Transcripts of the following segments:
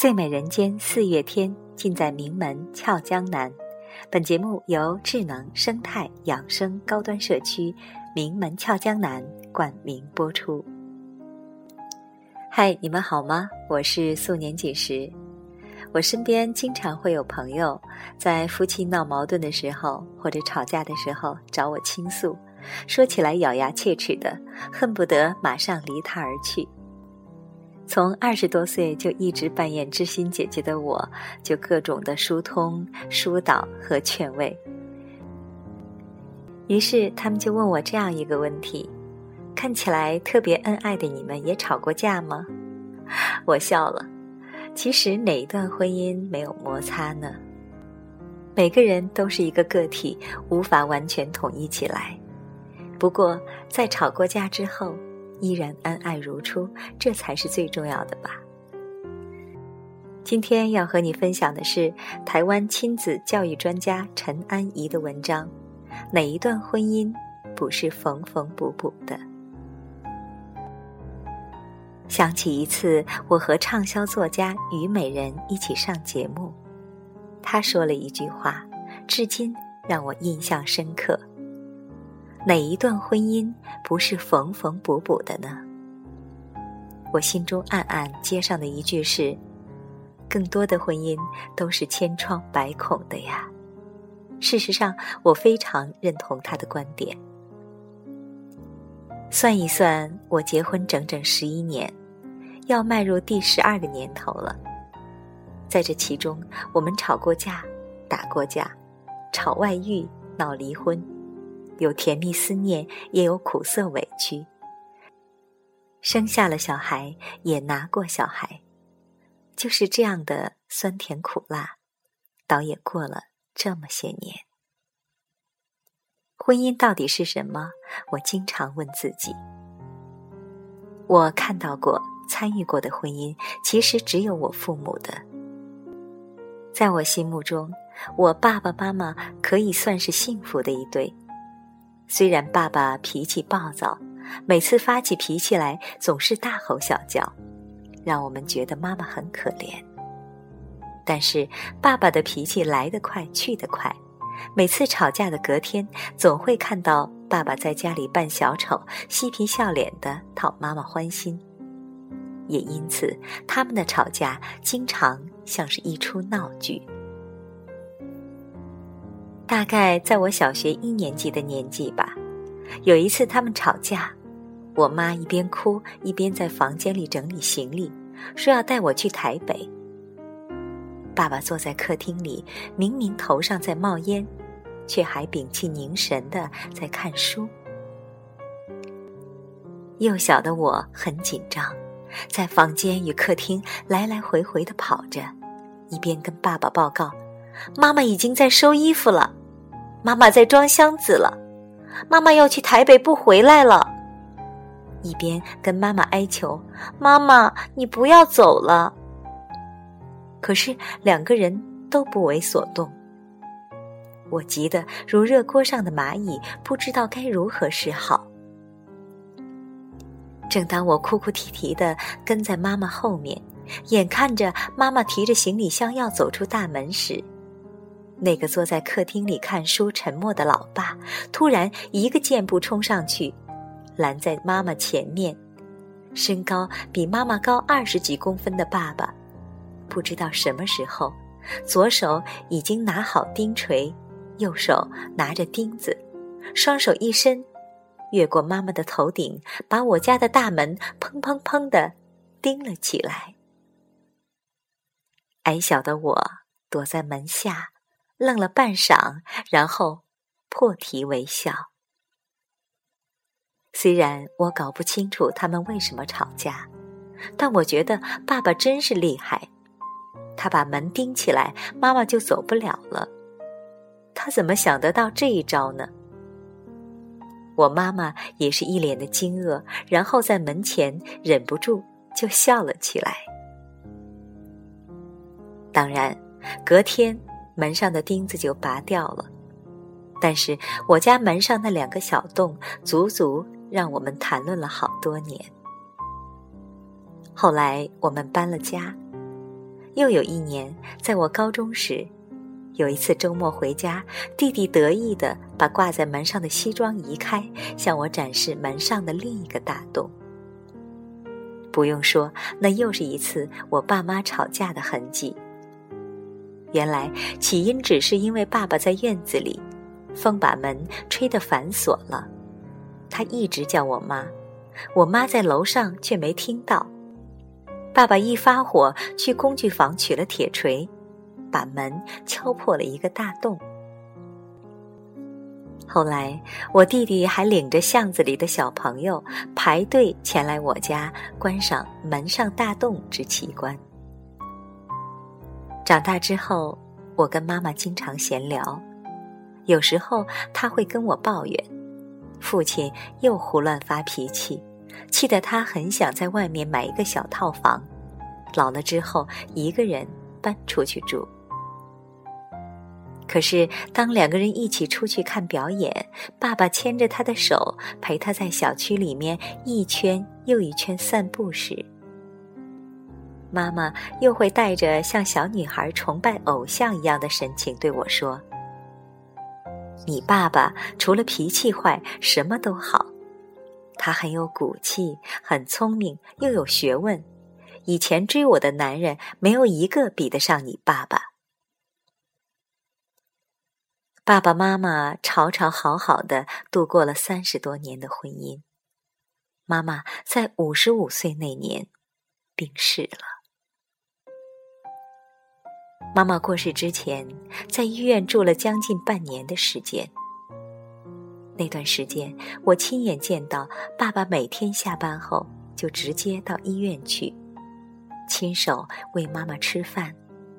最美人间四月天，尽在名门俏江南。本节目由智能生态养生高端社区名门俏江南冠名播出。嗨，你们好吗？我是素年锦时。我身边经常会有朋友在夫妻闹矛盾的时候，或者吵架的时候找我倾诉，说起来咬牙切齿的，恨不得马上离他而去。从二十多岁就一直扮演知心姐姐的我，就各种的疏通、疏导和劝慰。于是他们就问我这样一个问题：看起来特别恩爱的你们，也吵过架吗？我笑了。其实哪一段婚姻没有摩擦呢？每个人都是一个个体，无法完全统一起来。不过在吵过架之后。依然恩爱如初，这才是最重要的吧。今天要和你分享的是台湾亲子教育专家陈安怡的文章：哪一段婚姻不是缝缝补补的？想起一次，我和畅销作家虞美人一起上节目，她说了一句话，至今让我印象深刻。哪一段婚姻不是缝缝补补的呢？我心中暗暗接上的一句是：更多的婚姻都是千疮百孔的呀。事实上，我非常认同他的观点。算一算，我结婚整整十一年，要迈入第十二个年头了。在这其中，我们吵过架，打过架，吵外遇，闹离婚。有甜蜜思念，也有苦涩委屈。生下了小孩，也拿过小孩，就是这样的酸甜苦辣，倒也过了这么些年。婚姻到底是什么？我经常问自己。我看到过、参与过的婚姻，其实只有我父母的。在我心目中，我爸爸妈妈可以算是幸福的一对。虽然爸爸脾气暴躁，每次发起脾气来总是大吼小叫，让我们觉得妈妈很可怜。但是爸爸的脾气来得快去得快，每次吵架的隔天，总会看到爸爸在家里扮小丑，嬉皮笑脸的讨妈妈欢心。也因此，他们的吵架经常像是一出闹剧。大概在我小学一年级的年纪吧，有一次他们吵架，我妈一边哭一边在房间里整理行李，说要带我去台北。爸爸坐在客厅里，明明头上在冒烟，却还屏气凝神的在看书。幼小的我很紧张，在房间与客厅来来回回的跑着，一边跟爸爸报告：“妈妈已经在收衣服了。”妈妈在装箱子了，妈妈要去台北不回来了。一边跟妈妈哀求：“妈妈，你不要走了。”可是两个人都不为所动。我急得如热锅上的蚂蚁，不知道该如何是好。正当我哭哭啼啼的跟在妈妈后面，眼看着妈妈提着行李箱要走出大门时，那个坐在客厅里看书沉默的老爸，突然一个箭步冲上去，拦在妈妈前面。身高比妈妈高二十几公分的爸爸，不知道什么时候，左手已经拿好钉锤，右手拿着钉子，双手一伸，越过妈妈的头顶，把我家的大门砰砰砰的钉了起来。矮小的我躲在门下。愣了半晌，然后破涕为笑。虽然我搞不清楚他们为什么吵架，但我觉得爸爸真是厉害。他把门钉起来，妈妈就走不了了。他怎么想得到这一招呢？我妈妈也是一脸的惊愕，然后在门前忍不住就笑了起来。当然，隔天。门上的钉子就拔掉了，但是我家门上那两个小洞，足足让我们谈论了好多年。后来我们搬了家，又有一年，在我高中时，有一次周末回家，弟弟得意的把挂在门上的西装移开，向我展示门上的另一个大洞。不用说，那又是一次我爸妈吵架的痕迹。原来起因只是因为爸爸在院子里，风把门吹得反锁了，他一直叫我妈，我妈在楼上却没听到。爸爸一发火，去工具房取了铁锤，把门敲破了一个大洞。后来，我弟弟还领着巷子里的小朋友排队前来我家观赏门上大洞之奇观。长大之后，我跟妈妈经常闲聊，有时候她会跟我抱怨，父亲又胡乱发脾气。气得他很想在外面买一个小套房，老了之后一个人搬出去住。可是当两个人一起出去看表演，爸爸牵着他的手陪他在小区里面一圈又一圈散步时，妈妈又会带着像小女孩崇拜偶像一样的神情对我说：“你爸爸除了脾气坏，什么都好。”他很有骨气，很聪明，又有学问。以前追我的男人没有一个比得上你爸爸。爸爸妈妈吵吵好好的度过了三十多年的婚姻。妈妈在五十五岁那年病逝了。妈妈过世之前，在医院住了将近半年的时间。那段时间，我亲眼见到爸爸每天下班后就直接到医院去，亲手喂妈妈吃饭、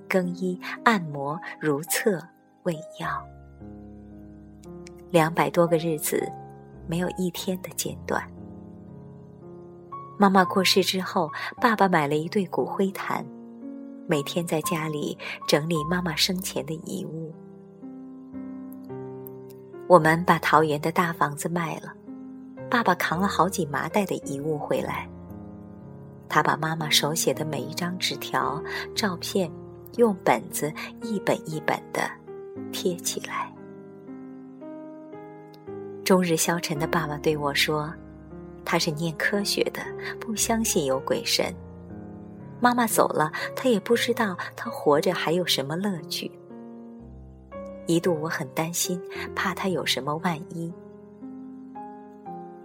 更衣、按摩、如厕、喂药。两百多个日子，没有一天的间断。妈妈过世之后，爸爸买了一对骨灰坛，每天在家里整理妈妈生前的遗物。我们把桃园的大房子卖了，爸爸扛了好几麻袋的遗物回来。他把妈妈手写的每一张纸条、照片，用本子一本一本的贴起来。终日消沉的爸爸对我说：“他是念科学的，不相信有鬼神。妈妈走了，他也不知道他活着还有什么乐趣。”一度我很担心，怕他有什么万一。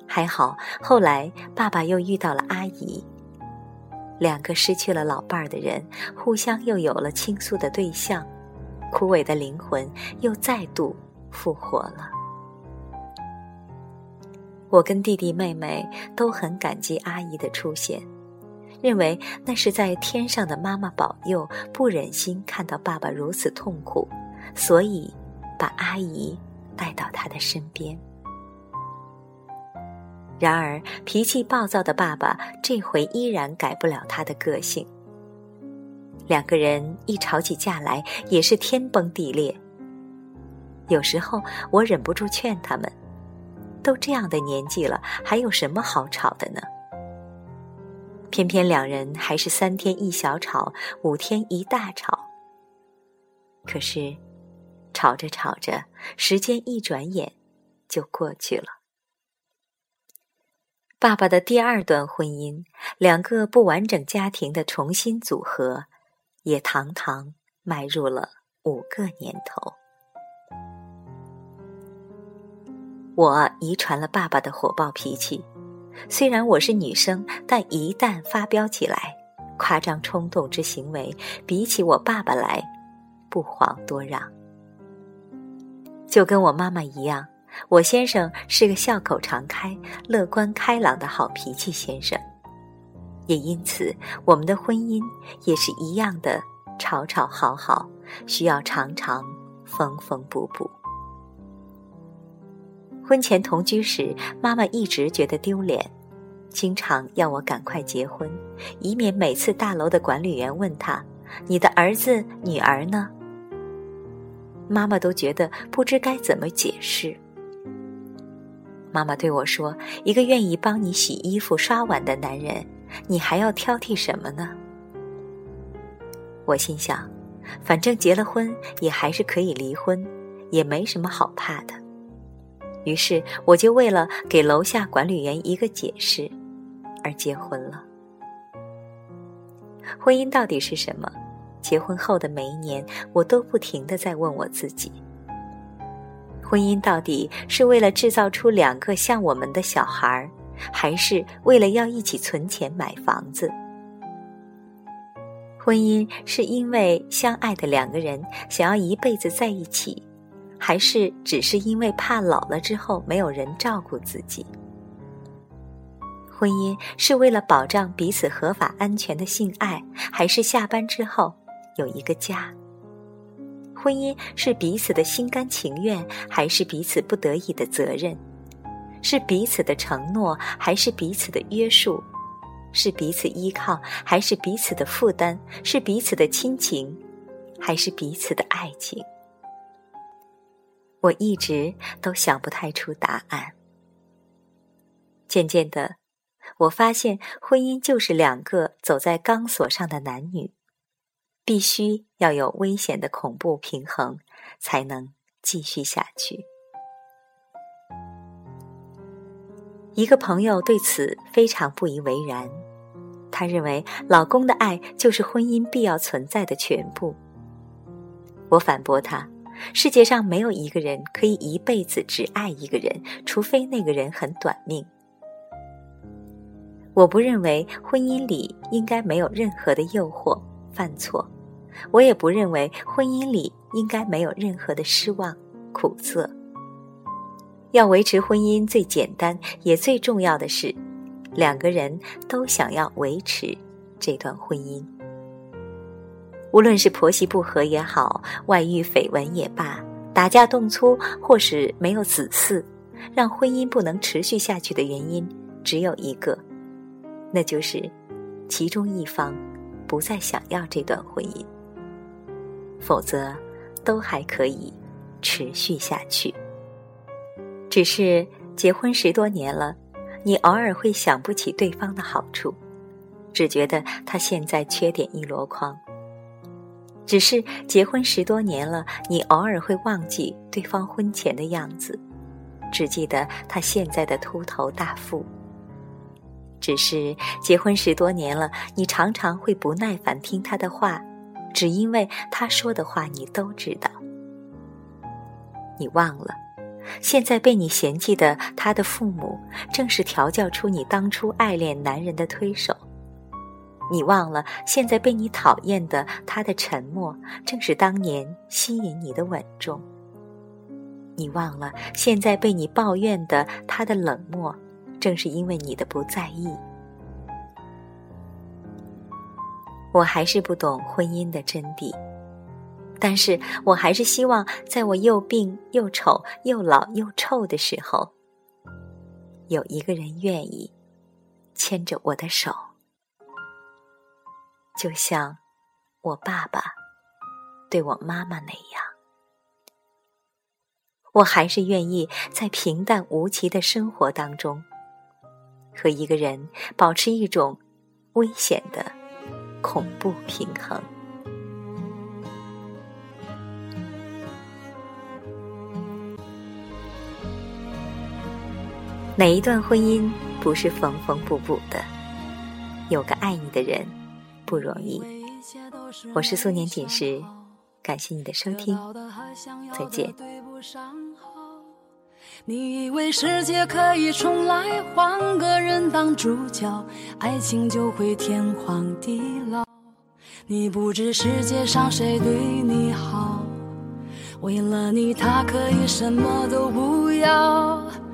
还好，后来爸爸又遇到了阿姨，两个失去了老伴儿的人，互相又有了倾诉的对象，枯萎的灵魂又再度复活了。我跟弟弟妹妹都很感激阿姨的出现，认为那是在天上的妈妈保佑，不忍心看到爸爸如此痛苦。所以，把阿姨带到他的身边。然而，脾气暴躁的爸爸这回依然改不了他的个性。两个人一吵起架来，也是天崩地裂。有时候，我忍不住劝他们：“都这样的年纪了，还有什么好吵的呢？”偏偏两人还是三天一小吵，五天一大吵。可是。吵着吵着，时间一转眼就过去了。爸爸的第二段婚姻，两个不完整家庭的重新组合，也堂堂迈入了五个年头。我遗传了爸爸的火爆脾气，虽然我是女生，但一旦发飙起来，夸张冲动之行为，比起我爸爸来，不遑多让。就跟我妈妈一样，我先生是个笑口常开、乐观开朗的好脾气先生，也因此我们的婚姻也是一样的吵吵好好，需要常常缝缝补补。婚前同居时，妈妈一直觉得丢脸，经常要我赶快结婚，以免每次大楼的管理员问他：“你的儿子、女儿呢？”妈妈都觉得不知该怎么解释。妈妈对我说：“一个愿意帮你洗衣服、刷碗的男人，你还要挑剔什么呢？”我心想，反正结了婚也还是可以离婚，也没什么好怕的。于是我就为了给楼下管理员一个解释，而结婚了。婚姻到底是什么？结婚后的每一年，我都不停的在问我自己：婚姻到底是为了制造出两个像我们的小孩儿，还是为了要一起存钱买房子？婚姻是因为相爱的两个人想要一辈子在一起，还是只是因为怕老了之后没有人照顾自己？婚姻是为了保障彼此合法安全的性爱，还是下班之后有一个家？婚姻是彼此的心甘情愿，还是彼此不得已的责任？是彼此的承诺，还是彼此的约束？是彼此依靠，还是彼此的负担？是彼此的亲情，还是彼此的爱情？我一直都想不太出答案。渐渐的，我发现婚姻就是两个走在钢索上的男女，必须要有危险的恐怖平衡，才能继续下去。一个朋友对此非常不以为然。他认为老公的爱就是婚姻必要存在的全部。我反驳他：世界上没有一个人可以一辈子只爱一个人，除非那个人很短命。我不认为婚姻里应该没有任何的诱惑、犯错，我也不认为婚姻里应该没有任何的失望、苦涩。要维持婚姻，最简单也最重要的是。两个人都想要维持这段婚姻，无论是婆媳不和也好，外遇绯闻也罢，打架动粗或是没有子嗣，让婚姻不能持续下去的原因只有一个，那就是其中一方不再想要这段婚姻，否则都还可以持续下去。只是结婚十多年了。你偶尔会想不起对方的好处，只觉得他现在缺点一箩筐。只是结婚十多年了，你偶尔会忘记对方婚前的样子，只记得他现在的秃头大腹。只是结婚十多年了，你常常会不耐烦听他的话，只因为他说的话你都知道。你忘了。现在被你嫌弃的他的父母，正是调教出你当初爱恋男人的推手。你忘了，现在被你讨厌的他的沉默，正是当年吸引你的稳重。你忘了，现在被你抱怨的他的冷漠，正是因为你的不在意。我还是不懂婚姻的真谛。但是我还是希望，在我又病又丑又老又臭的时候，有一个人愿意牵着我的手，就像我爸爸对我妈妈那样。我还是愿意在平淡无奇的生活当中，和一个人保持一种危险的恐怖平衡。哪一段婚姻不是缝缝补补的？有个爱你的人不容易。我是素年锦时，感谢你的收听，再见。你以为世界可以重来，换个人当主角，爱情就会天荒地老。你不知世界上谁对你好，为了你他可以什么都不要。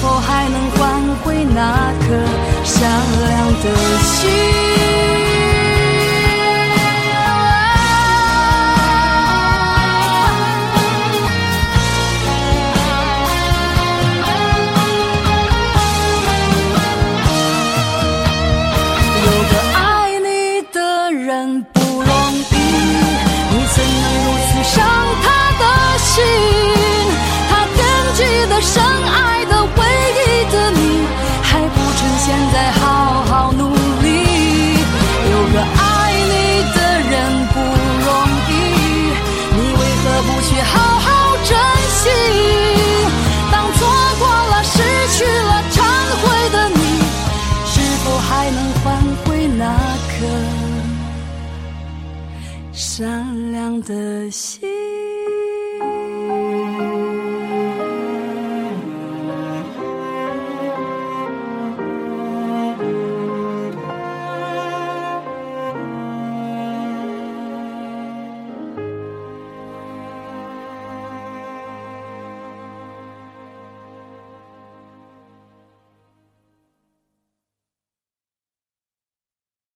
否还能换回那颗善良的心？的心。